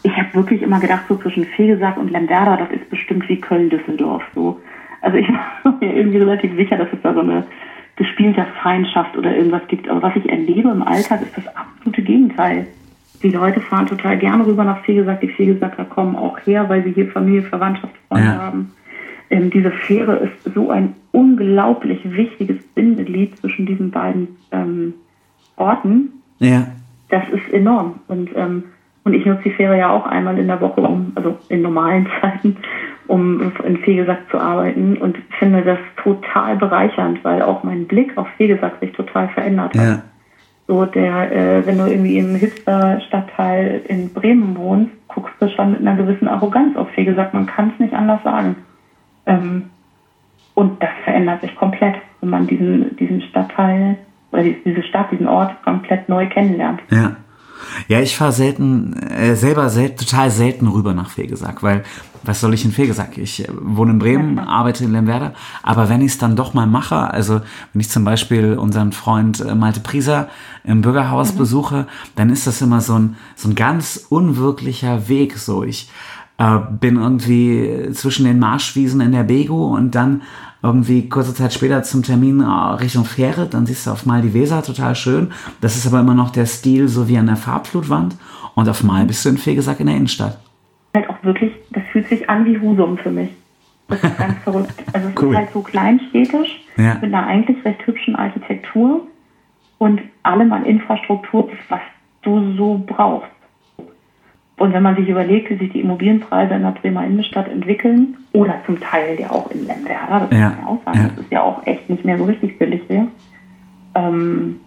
ich habe wirklich immer gedacht, so zwischen Fegesack und Lemwerder, das ist bestimmt wie Köln-Düsseldorf so. Also ich war mir irgendwie relativ sicher, dass es da so eine gespielte Feindschaft oder irgendwas gibt. Aber was ich erlebe im Alltag, ist das absolute Gegenteil. Die Leute fahren total gerne rüber nach Fegesack. Die Fegesacker kommen auch her, weil sie hier Familie, Verwandtschaft, Freunde Ja. haben. Ähm, diese Fähre ist so ein unglaublich wichtiges Bindeglied zwischen diesen beiden ähm, Orten. Ja. Das ist enorm. Und, ähm, und ich nutze die Fähre ja auch einmal in der Woche, um, also in normalen Zeiten, um in Fegesack zu arbeiten und finde das total bereichernd, weil auch mein Blick auf Fegesack sich total verändert hat. Ja. So der, äh, wenn du irgendwie im Hipster-Stadtteil in Bremen wohnst, guckst du schon mit einer gewissen Arroganz auf Fegesack. Man kann es nicht anders sagen. Ähm, und das verändert sich komplett, wenn man diesen, diesen Stadtteil oder die- diese Stadt, diesen Ort komplett neu kennenlernt. Ja. Ja, ich fahre selten, äh, selber sel total selten rüber nach Fegesack, weil was soll ich in Fegesack? Ich äh, wohne in Bremen, arbeite in Lemwerder, aber wenn ich es dann doch mal mache, also wenn ich zum Beispiel unseren Freund äh, Malte Prieser im Bürgerhaus besuche, dann ist das immer so ein, so ein ganz unwirklicher Weg. So, ich äh, bin irgendwie zwischen den Marschwiesen in der Bego und dann irgendwie kurze Zeit später zum Termin äh, Richtung Fähre, dann siehst du auf Mal die Weser, total schön. Das ist aber immer noch der Stil so wie an der Farbflutwand und auf Mal bist du in Fegesack in der Innenstadt. Halt auch wirklich, das fühlt sich an wie Husum für mich. Das ist ganz verrückt. Also es Cool. ist halt so kleinstädtisch, Ja. mit einer eigentlich recht hübschen Architektur und allem an Infrastruktur, was du so brauchst. Und wenn man sich überlegt, wie sich die Immobilienpreise in der Bremer Innenstadt entwickeln, oder zum Teil ja auch in Lemwerder, das Ja, man ja auch sagen, ja. das ist ja auch echt nicht mehr so richtig billig hier, ähm,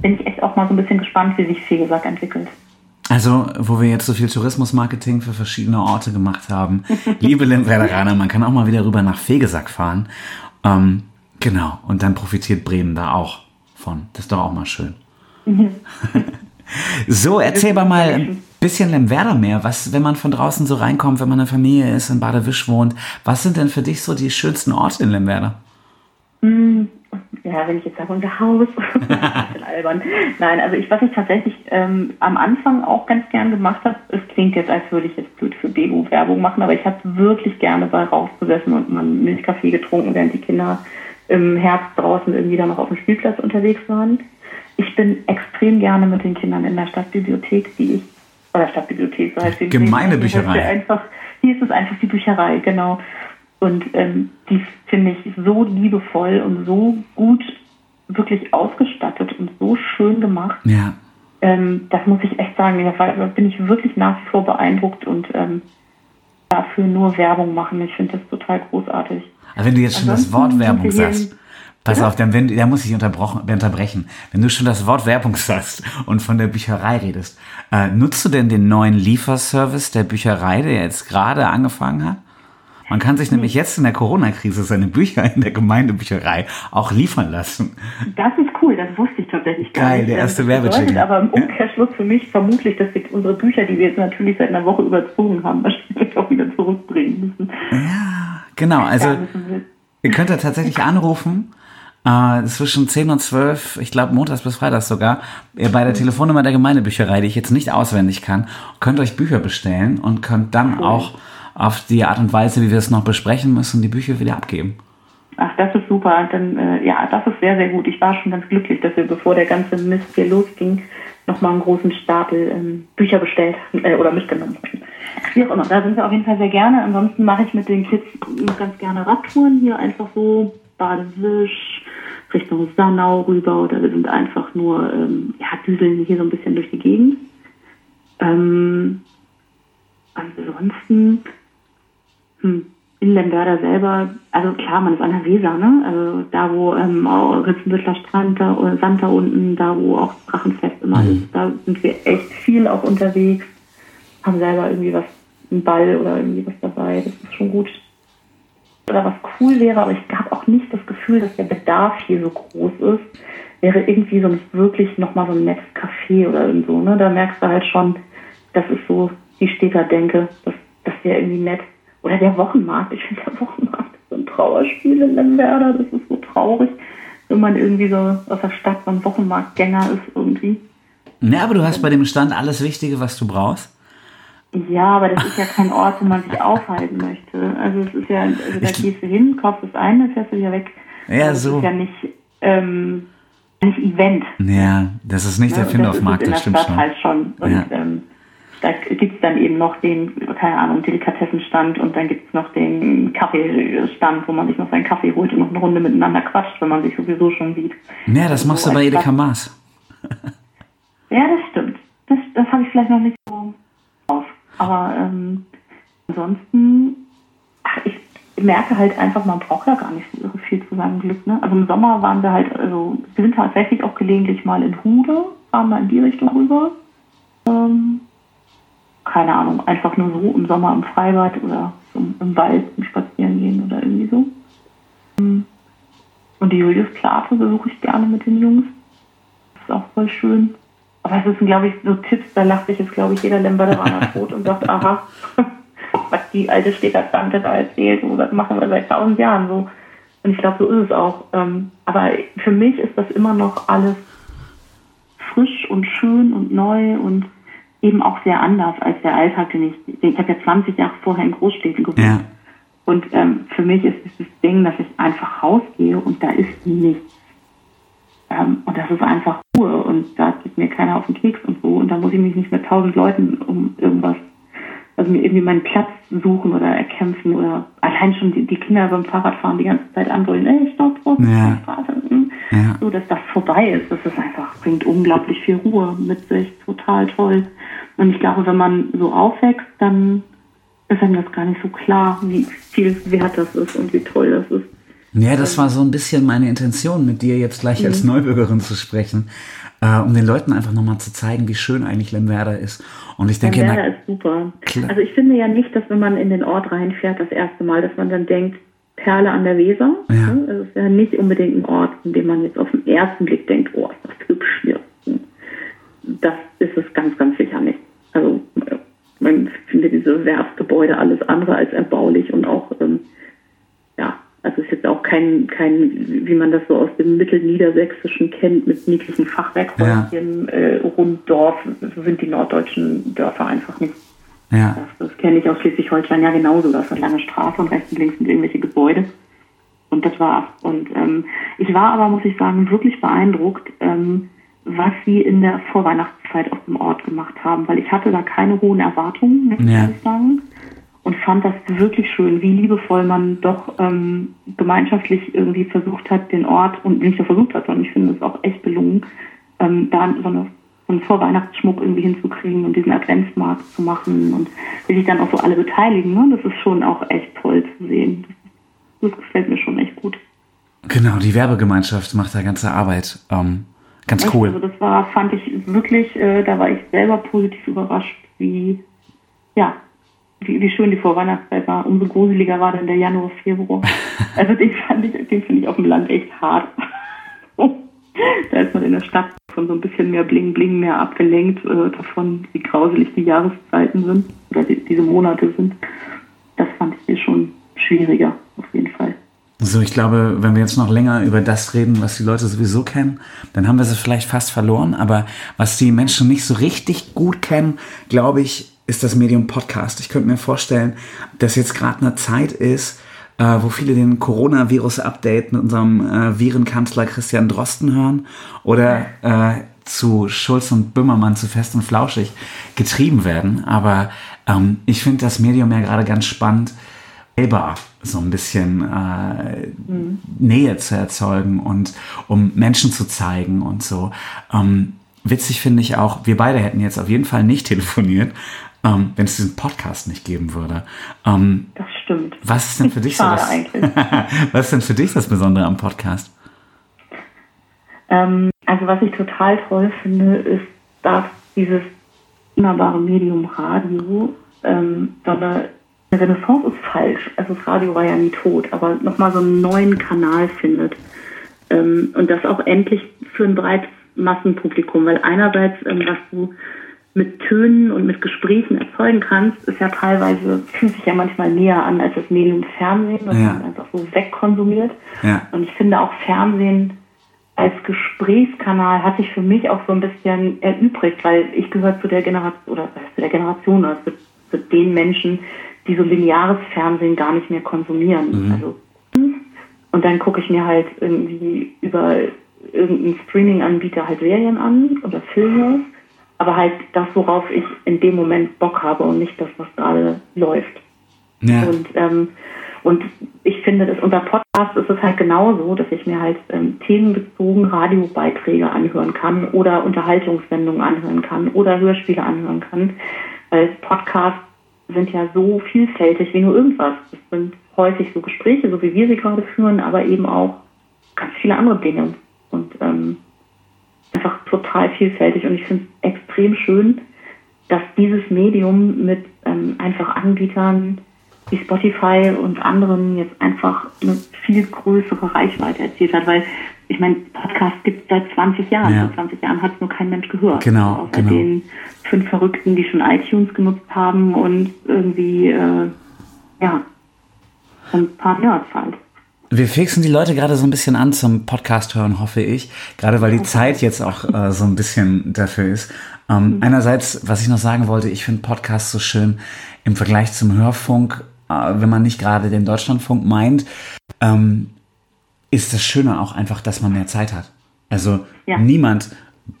bin ich echt auch mal so ein bisschen gespannt, wie sich Fegesack entwickelt. Also, wo wir jetzt so viel Tourismusmarketing für verschiedene Orte gemacht haben. Liebe Lemwerderaner, man kann auch mal wieder rüber nach Fegesack fahren. Ähm, genau, und dann profitiert Bremen da auch von. Das ist doch auch mal schön. so, erzähl mal mal ein bisschen Lemwerder mehr. Was, wenn man von draußen so reinkommt, wenn man eine Familie ist, in Badewisch wohnt, was sind denn für dich so die schönsten Orte in Lemwerder? Ja, wenn ich jetzt sage, unser Haus, bisschen albern. Nein, also ich, was ich tatsächlich ähm, am Anfang auch ganz gern gemacht habe, es klingt jetzt, als würde ich jetzt blöd für Bego Werbung machen, aber ich habe wirklich gerne bei rausgesessen und mal Milchkaffee getrunken, während die Kinder im Herbst draußen irgendwie dann noch auf dem Spielplatz unterwegs waren. Ich bin extrem gerne mit den Kindern in der Stadtbibliothek, die ich, oder Stadtbibliothek, so heißt. Hier heißt sie Einfach, hier ist es einfach die Bücherei, genau. Und ähm, die finde ich so liebevoll und so gut wirklich ausgestattet und so schön gemacht. Ja. Ähm, das muss ich echt sagen. Da bin ich wirklich nach wie vor beeindruckt und ähm, dafür nur Werbung machen. Ich finde das total großartig. Aber wenn du jetzt schon das Ansonsten Wort sind Werbung sagst, pass Bitte? auf, dann wenn, da muss ich unterbrochen, unterbrechen. Wenn du schon das Wort Werbung sagst und von der Bücherei redest, äh, nutzt du denn den neuen Lieferservice der Bücherei, der jetzt gerade angefangen hat? Man kann sich nämlich jetzt in der Corona-Krise seine Bücher in der Gemeindebücherei auch liefern lassen. Das ist cool, das wusste ich tatsächlich gar Geil, nicht. der Ähm, erste Werbejingle. aber im Umkehrschluss für mich vermutlich, dass wir unsere Bücher, die wir jetzt natürlich seit einer Woche überzogen haben, wahrscheinlich auch wieder zurückbringen müssen. Genau, also Ja, müssen wir. ihr könnt da tatsächlich anrufen. Äh, zwischen 10 und 12, ich glaube montags bis freitags sogar, bei der Telefonnummer der Gemeindebücherei, die ich jetzt nicht auswendig kann, könnt euch Bücher bestellen und könnt dann auch auf die Art und Weise, wie wir es noch besprechen müssen, die Bücher wieder abgeben. Ach, das ist super. Dann, äh, ja, das ist sehr, sehr gut. Ich war schon ganz glücklich, dass wir, bevor der ganze Mist hier losging, nochmal einen großen Stapel ähm, Bücher bestellt äh, oder mitgenommen hatten. Wie auch immer, da sind wir auf jeden Fall sehr gerne. Ansonsten mache ich mit den Kids ganz gerne Radtouren hier einfach so Badewisch Richtung Sanau rüber oder wir sind einfach nur, ähm, ja, düseln hier so ein bisschen durch die Gegend. Ähm, ansonsten, hm, in Lemberda selber, also klar, man ist an der Weser, ne? Also da, wo ähm, auch Ritzenbüttler Strand, da, oder Sand da unten, da, wo auch Drachenfest immer ist, da sind wir echt viel auch unterwegs, haben selber irgendwie was, einen Ball oder irgendwie was dabei, das ist schon gut. Oder was cool wäre, aber ich habe auch nicht das Gefühl, dass der Bedarf hier so groß ist, wäre irgendwie so nicht wirklich nochmal so ein nettes Café oder so, ne? Da merkst du halt schon, das ist so die Städter-Denke, das, das wäre irgendwie nett. Oder der Wochenmarkt. Ich finde, der Wochenmarkt ist so ein Trauerspiel in Lemberda. Das ist so traurig, wenn man irgendwie so aus der Stadt beim Wochenmarktgänger ist irgendwie. Ja, aber du hast bei dem Stand alles Wichtige, was du brauchst. Ja, aber das ist ja kein Ort, wo man sich aufhalten möchte. Also es ist ja, also da gehst du hin, kaufst es ein, dann fährst du wieder weg. Ja, also so. Das ist ja nicht, ähm, nicht Event. Ja, das ist nicht der Ne? Und Findorf-Markt, das das stimmt der Stadt schon. halt schon. Und Ja. ähm, da gibt es dann eben noch den, keine Ahnung, Delikatessenstand und dann gibt es noch den Kaffeestand, wo man sich noch seinen Kaffee holt und noch eine Runde miteinander quatscht, wenn man sich sowieso schon sieht. Ja, das machst du So bei als Edeka Maas. Ja, das stimmt. Das, das habe ich vielleicht noch nicht so drauf. Aber ähm, ansonsten, ach, ich merke halt einfach, man braucht ja gar nicht so viel zu seinem Glück. Ne? Also im Sommer waren wir halt, also wir sind tatsächlich auch gelegentlich mal in Hude, fahren mal in die Richtung rüber. Ähm, keine Ahnung, einfach nur so im Sommer im Freibad oder im, im Wald Spazieren gehen oder irgendwie so. Ähm, Und die Juliusplate besuche ich gerne mit den Jungs. Das ist auch voll schön. Aber es sind, glaube ich, so Tipps, da lacht sich jetzt, glaube ich, jeder Lemberderaner tot und sagt, aha, was die alte Städtertante da erzählt, so, das machen wir seit tausend Jahren so. Und ich glaube, so ist es auch. Ähm, aber für mich ist das immer noch alles frisch und schön und neu und eben auch sehr anders als der Alltag, den ich, ich habe ja 20 Jahre vorher in Großstädten gewohnt. Ja. Und ähm, für mich ist es das Ding, dass ich einfach rausgehe und da ist nichts. Ähm, und das ist einfach Ruhe und da geht mir keiner auf den Keks und so. Und da muss ich mich nicht mit tausend Leuten um irgendwas, also mir irgendwie meinen Platz suchen oder erkämpfen oder allein schon die, die Kinder beim Fahrradfahren die ganze Zeit anbrüllen, ey, stopp, stopp, Ja. Straße. hm. Ja. So, dass das vorbei ist. Das ist einfach, bringt unglaublich viel Ruhe mit sich. Total toll. Und ich glaube, wenn man so aufwächst, dann ist einem das gar nicht so klar, wie viel wert das ist und wie toll das ist. Ja, das war so ein bisschen meine Intention, mit dir jetzt gleich Mhm. als Neubürgerin zu sprechen, äh, um den Leuten einfach nochmal zu zeigen, wie schön eigentlich Lemwerder ist. Und ich denke, Lemberda na, ist super. Klar. Also ich finde ja nicht, dass wenn man in den Ort reinfährt, das erste Mal, dass man dann denkt, Perle an der Weser. Ja. Also es ist ja nicht unbedingt ein Ort, in dem man jetzt auf den ersten Blick denkt, oh, ist das hübsch hier. Das ist es ganz, ganz sicher nicht. Also man findet diese Werftgebäude alles andere als erbaulich und auch, ähm, ja, also es ist jetzt auch kein, kein, wie man das so aus dem Mittelniedersächsischen kennt, mit niedlichen Fachwerkhäuschen, äh, Runddorf, so sind die norddeutschen Dörfer einfach nicht. Ja, Das, das kenne ich aus Schleswig-Holstein ja genauso. Das ist eine lange Straße und rechts und links sind irgendwelche Gebäude. Und das war's. Und ähm, ich war aber, muss ich sagen, wirklich beeindruckt, ähm, was sie in der Vorweihnachtszeit auf dem Ort gemacht haben, weil ich hatte da keine hohen Erwartungen, muss Ja. ich sagen. und fand das wirklich schön, wie liebevoll man doch ähm, gemeinschaftlich irgendwie versucht hat, den Ort, und nicht nur versucht hat, sondern ich finde es auch echt gelungen, ähm, da so, eine, einen Vorweihnachtsschmuck irgendwie hinzukriegen und diesen Adventsmarkt zu machen und will sich dann auch so alle beteiligen. Ne? Das ist schon auch echt toll zu sehen. Das, das gefällt mir schon echt gut. Genau, die Werbegemeinschaft macht da ganze Arbeit. Ähm, ganz cool. Also das war, fand ich wirklich, äh, da war ich selber positiv überrascht, wie, ja, wie, wie schön die Vorweihnachtszeit war. Umso gruseliger war dann der Januar, Februar. Also den fand ich, den finde ich auf dem Land echt hart. da ist man in der Stadt von so ein bisschen mehr Bling Bling mehr abgelenkt äh, davon, wie grauselig die Jahreszeiten sind oder die, diese Monate sind. Das fand ich hier schon schwieriger, auf jeden Fall. So, ich glaube, wenn wir jetzt noch länger über das reden, was die Leute sowieso kennen, dann haben wir sie vielleicht fast verloren. Aber was die Menschen nicht so richtig gut kennen, glaube ich, ist das Medium Podcast. Ich könnte mir vorstellen, dass jetzt gerade eine Zeit ist, äh, wo viele den Coronavirus-Update mit unserem äh, Virenkanzler Christian Drosten hören oder äh, zu Schulz und Böhmermann zu fest und flauschig getrieben werden. Aber ähm, ich finde das Medium ja gerade ganz spannend, selber so ein bisschen äh, mhm. Nähe zu erzeugen und um Menschen zu zeigen und so. Ähm, witzig finde ich auch, wir beide hätten jetzt auf jeden Fall nicht telefoniert, ähm, wenn es diesen Podcast nicht geben würde. Ähm, das stimmt. Was ist denn für dich so das? was ist denn für dich das Besondere am Podcast? Ähm, also was ich total toll finde, ist, dass dieses wunderbare Medium Radio ähm, so eine Renaissance ist falsch. Also das Radio war ja nie tot, aber nochmal so einen neuen Kanal findet. Ähm, und das auch endlich für ein breites Massenpublikum, weil einerseits, ähm, was du mit Tönen und mit Gesprächen erzeugen kannst, ist ja teilweise, fühlt sich ja manchmal näher an als das Medium Fernsehen, was ja. man einfach so wegkonsumiert. Ja. Und ich finde auch Fernsehen als Gesprächskanal hat sich für mich auch so ein bisschen erübrigt, weil ich gehöre zu der Generation oder zu der Generation, also zu, zu den Menschen, die so lineares Fernsehen gar nicht mehr konsumieren. Mhm. Also, und dann gucke ich mir halt irgendwie über irgendeinen Streaming-Anbieter halt Serien an oder Filme aber halt das, worauf ich in dem Moment Bock habe und nicht das, was gerade läuft. Ja. Und, ähm, und ich finde, dass unser Podcast ist es halt genauso, dass ich mir halt ähm, themenbezogen Radiobeiträge anhören kann oder Unterhaltungssendungen anhören kann oder Hörspiele anhören kann. Weil Podcasts sind ja so vielfältig wie nur irgendwas. Es sind häufig so Gespräche, so wie wir sie gerade führen, aber eben auch ganz viele andere Dinge. Und ähm, einfach total vielfältig und ich finde es extrem schön, dass dieses Medium mit ähm, einfach Anbietern wie Spotify und anderen jetzt einfach eine viel größere Reichweite erzielt hat, weil ich meine, Podcast gibt es seit 20 Jahren. Ja. Seit 20 Jahren hat es nur kein Mensch gehört. Genau. Außer genau. den fünf Verrückten, die schon iTunes genutzt haben und irgendwie, äh, ja, ein paar Nerds halt. Wir fixen die Leute gerade so ein bisschen an zum Podcast hören, hoffe ich. Gerade weil die Zeit jetzt auch äh, so ein bisschen dafür ist. Ähm, mhm. Einerseits, was ich noch sagen wollte, ich finde Podcasts so schön im Vergleich zum Hörfunk, äh, wenn man nicht gerade den Deutschlandfunk meint, ähm, ist das Schöne auch einfach, dass man mehr Zeit hat. Also ja. niemand,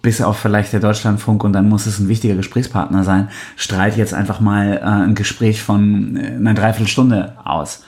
bis auf vielleicht der Deutschlandfunk und dann muss es ein wichtiger Gesprächspartner sein, strahlt jetzt einfach mal äh, ein Gespräch von äh, einer Dreiviertelstunde aus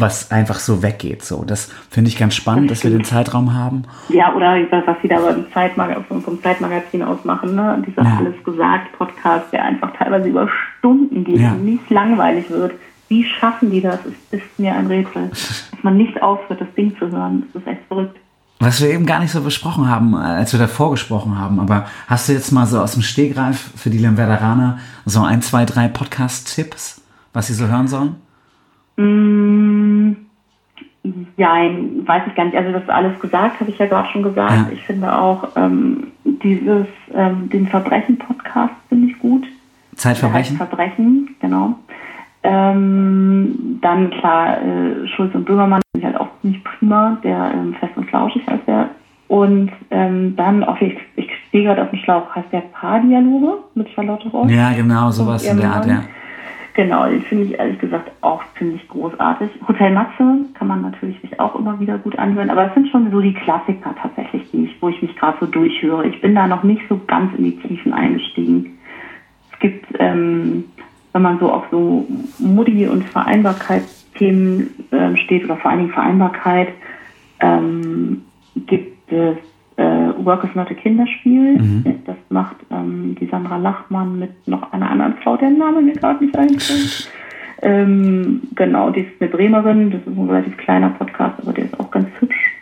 was einfach so weggeht. So, das finde ich ganz spannend, das dass wir den Zeitraum haben. Ja, oder was sie da beim Zeitmag vom, vom Zeitmagazin aus machen, ne? Dieser ja. alles gesagt Podcast, der einfach teilweise über Stunden geht ja. und nicht langweilig wird. Wie schaffen die das? Es ist mir ein Rätsel. Dass man nicht aufhört, das Ding zu hören. Das ist echt verrückt. Was wir eben gar nicht so besprochen haben, als wir davor gesprochen haben, aber hast du jetzt mal so aus dem Stegreif für die Lemwerderaner so ein, zwei, drei Podcast-Tipps, was sie so hören sollen? Mm, ja, weiß ich gar nicht. Also das alles gesagt, habe ich ja gerade schon gesagt. Ja. Ich finde auch ähm, dieses, ähm, den Verbrechen-Podcast finde ich gut. Zeitverbrechen? Verbrechen, genau. Ähm, dann klar, äh, Schulz und Böhmermann finde ich halt auch nicht prima, der ähm, fest und flauschig heißt der. Und ähm, dann, auch ich, ich stehe gerade auf dem Schlauch, heißt der Paardialoge mit Charlotte Ross. Ja, genau, sowas in der Art, ja. Genau, den finde ich ehrlich gesagt auch ziemlich großartig. Hotel Matze kann man natürlich sich auch immer wieder gut anhören, aber es sind schon so die Klassiker tatsächlich, die ich, wo ich mich gerade so durchhöre. Ich bin da noch nicht so ganz in die Tiefen eingestiegen. Es gibt ähm, wenn man so auf so Mutti- und Vereinbarkeitsthemen ähm, steht oder vor allen Dingen Vereinbarkeit, ähm, gibt es äh, Work is not a Kinderspiel. Mhm. Das macht ähm, die Sandra Lachmann mit noch einer anderen Frau, deren Name mir gerade nicht einfällt. ähm, genau, die ist eine Bremerin, das ist ein relativ kleiner Podcast, aber der ist auch ganz hübsch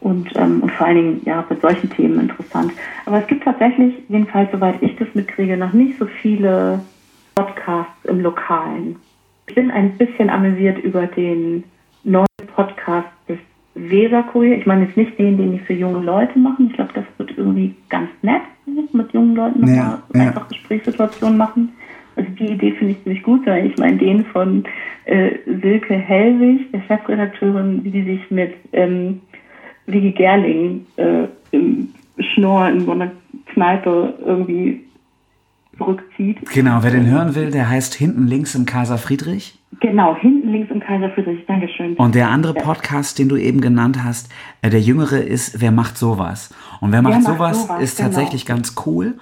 und, ähm, und vor allen Dingen ja mit solchen Themen interessant. Aber es gibt tatsächlich, jedenfalls soweit ich das mitkriege, noch nicht so viele Podcasts im Lokalen. Ich bin ein bisschen amüsiert über den neuen Podcast des Weserkurier. Ich meine jetzt nicht den, den die für junge Leute machen. Ich glaube, das wird irgendwie ganz nett mit jungen Leuten Ja, ja. einfach Gesprächssituationen machen. Also die Idee finde ich ziemlich gut. sondern Ich meine den von äh, Silke Hellwig, der Chefredakteurin, wie die sich mit ähm, Vicky Gerling äh, im Schnorr in so einer Kneipe irgendwie zurückzieht. Genau, wer den hören will, der heißt hinten links im Kaiser Friedrich. Genau, hinten links im Kaiser Friedrich. Dankeschön. Und der andere Podcast, den du eben genannt hast, äh, der jüngere ist Wer macht sowas? Und Wer macht, macht sowas, sowas, ist genau. tatsächlich ganz cool.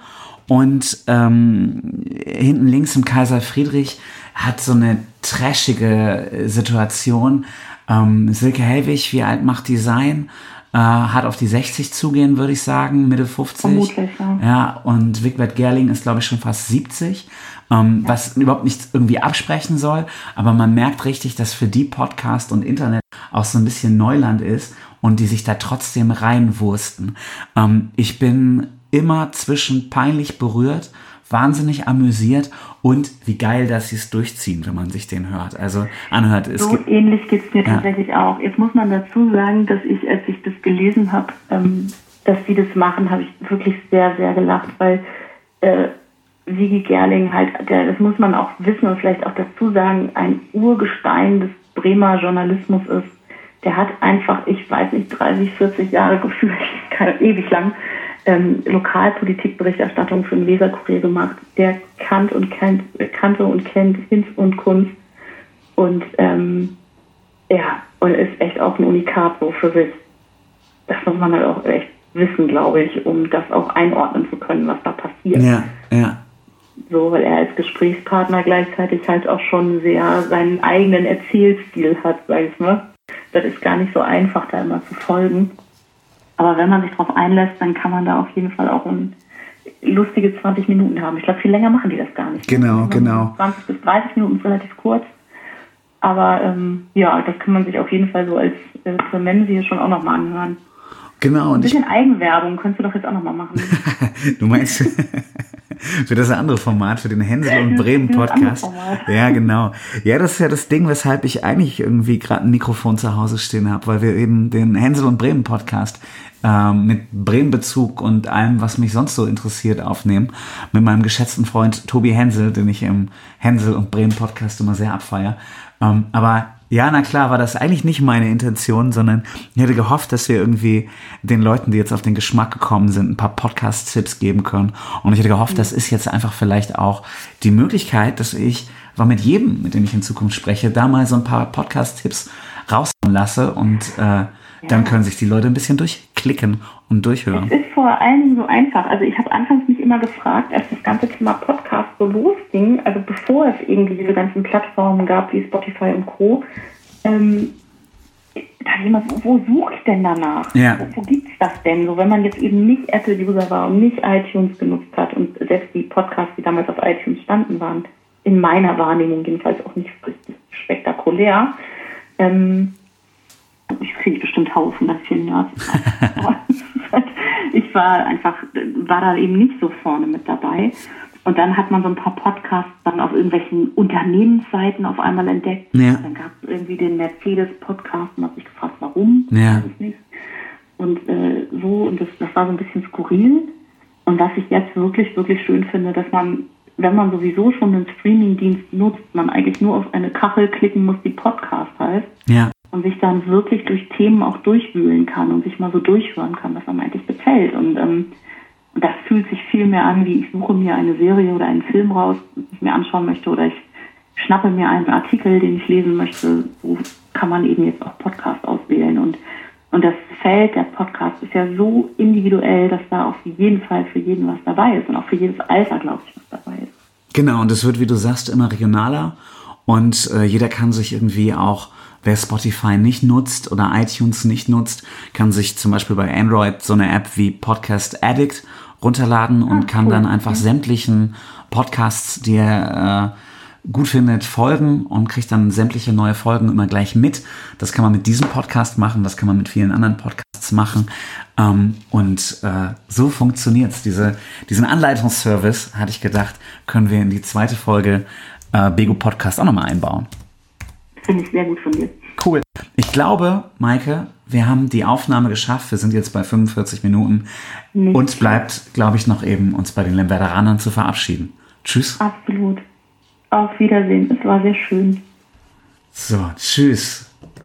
Und ähm, hinten links im Kaiser Friedrich hat so eine trashige äh, Situation. Ähm, Silke Hellwig, wie alt macht die sein? Äh, hat auf die 60 zugehen, würde ich sagen, Mitte 50. Vermutlich, ja. Ja, und Wigbert Gerling ist, glaube ich, schon fast 70, ähm, was überhaupt nichts irgendwie absprechen soll. Aber man merkt richtig, dass für die Podcast und Internet auch so ein bisschen Neuland ist und die sich da trotzdem reinwursten. Ähm, ich bin immer zwischen peinlich berührt, wahnsinnig amüsiert und wie geil, dass sie es durchziehen, wenn man sich den hört. Also anhört. Es So ähnlich geht es mir Ja. tatsächlich auch. Jetzt muss man dazu sagen, dass ich, als ich das gelesen habe, ähm, dass sie das machen, habe ich wirklich sehr, sehr gelacht, weil äh, Sigi Gerling halt, der, das muss man auch wissen und vielleicht auch dazu sagen, ein Urgestein des Bremer Journalismus ist. Der hat einfach, ich weiß nicht, 30, 40 Jahre gefühlt, ewig lang, ähm, Lokalpolitikberichterstattung für den Weserkurier gemacht. Der kannt und kennt, kannte und kennt Hinz und Kunst und ähm, ja, und ist echt auch ein Unikat so für sich. Das muss man halt auch echt wissen, glaube ich, um das auch einordnen zu können, was da passiert. ja, ja. So, weil er als Gesprächspartner gleichzeitig halt auch schon sehr seinen eigenen Erzählstil hat, sag ich mal. Das ist gar nicht so einfach, da immer zu folgen. Aber wenn man sich darauf einlässt, dann kann man da auf jeden Fall auch ein lustige 20 Minuten haben. Ich glaube, viel länger machen die das gar nicht. Genau, genau. 20 bis 30 Minuten ist relativ kurz. Aber ähm, ja, das kann man sich auf jeden Fall so als äh, Mensi schon auch nochmal anhören. Genau. Ein bisschen Eigenwerbung könntest du doch jetzt auch nochmal machen. Du meinst für das andere Format, für den Hänsel und Bremen Podcast. Ja, genau. Ja, das ist ja das Ding, weshalb ich eigentlich irgendwie gerade ein Mikrofon zu Hause stehen habe, weil wir eben den Hänsel und Bremen Podcast ähm, mit Bremen-Bezug und allem, was mich sonst so interessiert, aufnehmen. Mit meinem geschätzten Freund Tobi Hänsel, den ich im Hänsel und Bremen Podcast immer sehr abfeier. Ähm, aber ja, na klar, war das eigentlich nicht meine Intention, sondern ich hätte gehofft, dass wir irgendwie den Leuten, die jetzt auf den Geschmack gekommen sind, ein paar Podcast-Tipps geben können. Und ich hätte gehofft, das ist jetzt einfach vielleicht auch die Möglichkeit, dass ich, war mit jedem, mit dem ich in Zukunft spreche, da mal so ein paar Podcast-Tipps raushauen lasse und äh, dann können sich die Leute ein bisschen durchklicken und durchhören. Es ist vor allen Dingen so einfach. Also ich habe anfangs immer gefragt, als das ganze Thema Podcast so losging, also bevor es irgendwie diese ganzen Plattformen gab wie Spotify und Co., ähm, da hab ich immer so, wo suche ich denn danach? Ja. Wo, wo gibt's das denn? So, wenn man jetzt eben nicht Apple-User war und nicht iTunes genutzt hat und selbst die Podcasts, die damals auf iTunes standen, waren in meiner Wahrnehmung jedenfalls auch nicht richtig spektakulär. Ähm, ich kriege bestimmt Haufen vielen Nerds. Ich war einfach, war da eben nicht so vorne mit dabei. Und dann hat man so ein paar Podcasts dann auf irgendwelchen Unternehmensseiten auf einmal entdeckt. Ja. Dann gab es irgendwie den Mercedes-Podcast und hat sich gefragt, warum. Ja. Und äh, so, und das, das war so ein bisschen skurril. Und was ich jetzt wirklich, wirklich schön finde, dass man, wenn man sowieso schon einen Streamingdienst nutzt, man eigentlich nur auf eine Kachel klicken muss, die Podcast heißt Ja, und sich dann wirklich durch Themen auch durchwühlen kann und sich mal so durchhören kann, was einem eigentlich gefällt. Und ähm, das fühlt sich viel mehr an, wie ich suche mir eine Serie oder einen Film raus, den ich mir anschauen möchte, oder ich schnappe mir einen Artikel, den ich lesen möchte. So kann man eben jetzt auch Podcast auswählen. Und, und das Feld der Podcast ist ja so individuell, dass da auf jeden Fall für jeden was dabei ist und auch für jedes Alter, glaube ich, was dabei ist. Genau, und es wird, wie du sagst, immer regionaler und äh, jeder kann sich irgendwie auch, wer Spotify nicht nutzt oder iTunes nicht nutzt, kann sich zum Beispiel bei Android so eine App wie Podcast Addict runterladen und Ah, kann cool. dann einfach sämtlichen Podcasts, die er äh, gut findet, folgen und kriegt dann sämtliche neue Folgen immer gleich mit. Das kann man mit diesem Podcast machen, das kann man mit vielen anderen Podcasts machen. Ähm, und äh, so funktioniert's. Diese, diesen Anleitungsservice, hatte ich gedacht, können wir in die zweite Folge äh, Bego Podcast auch nochmal einbauen. Finde ich sehr gut von dir. Cool. Ich glaube, Maike, wir haben die Aufnahme geschafft. Wir sind jetzt bei 45 Minuten. Nicht Uns bleibt, glaube ich, noch eben uns bei den Lemberderanern zu verabschieden. Tschüss. Absolut. Auf Wiedersehen. Es war sehr schön. So, tschüss.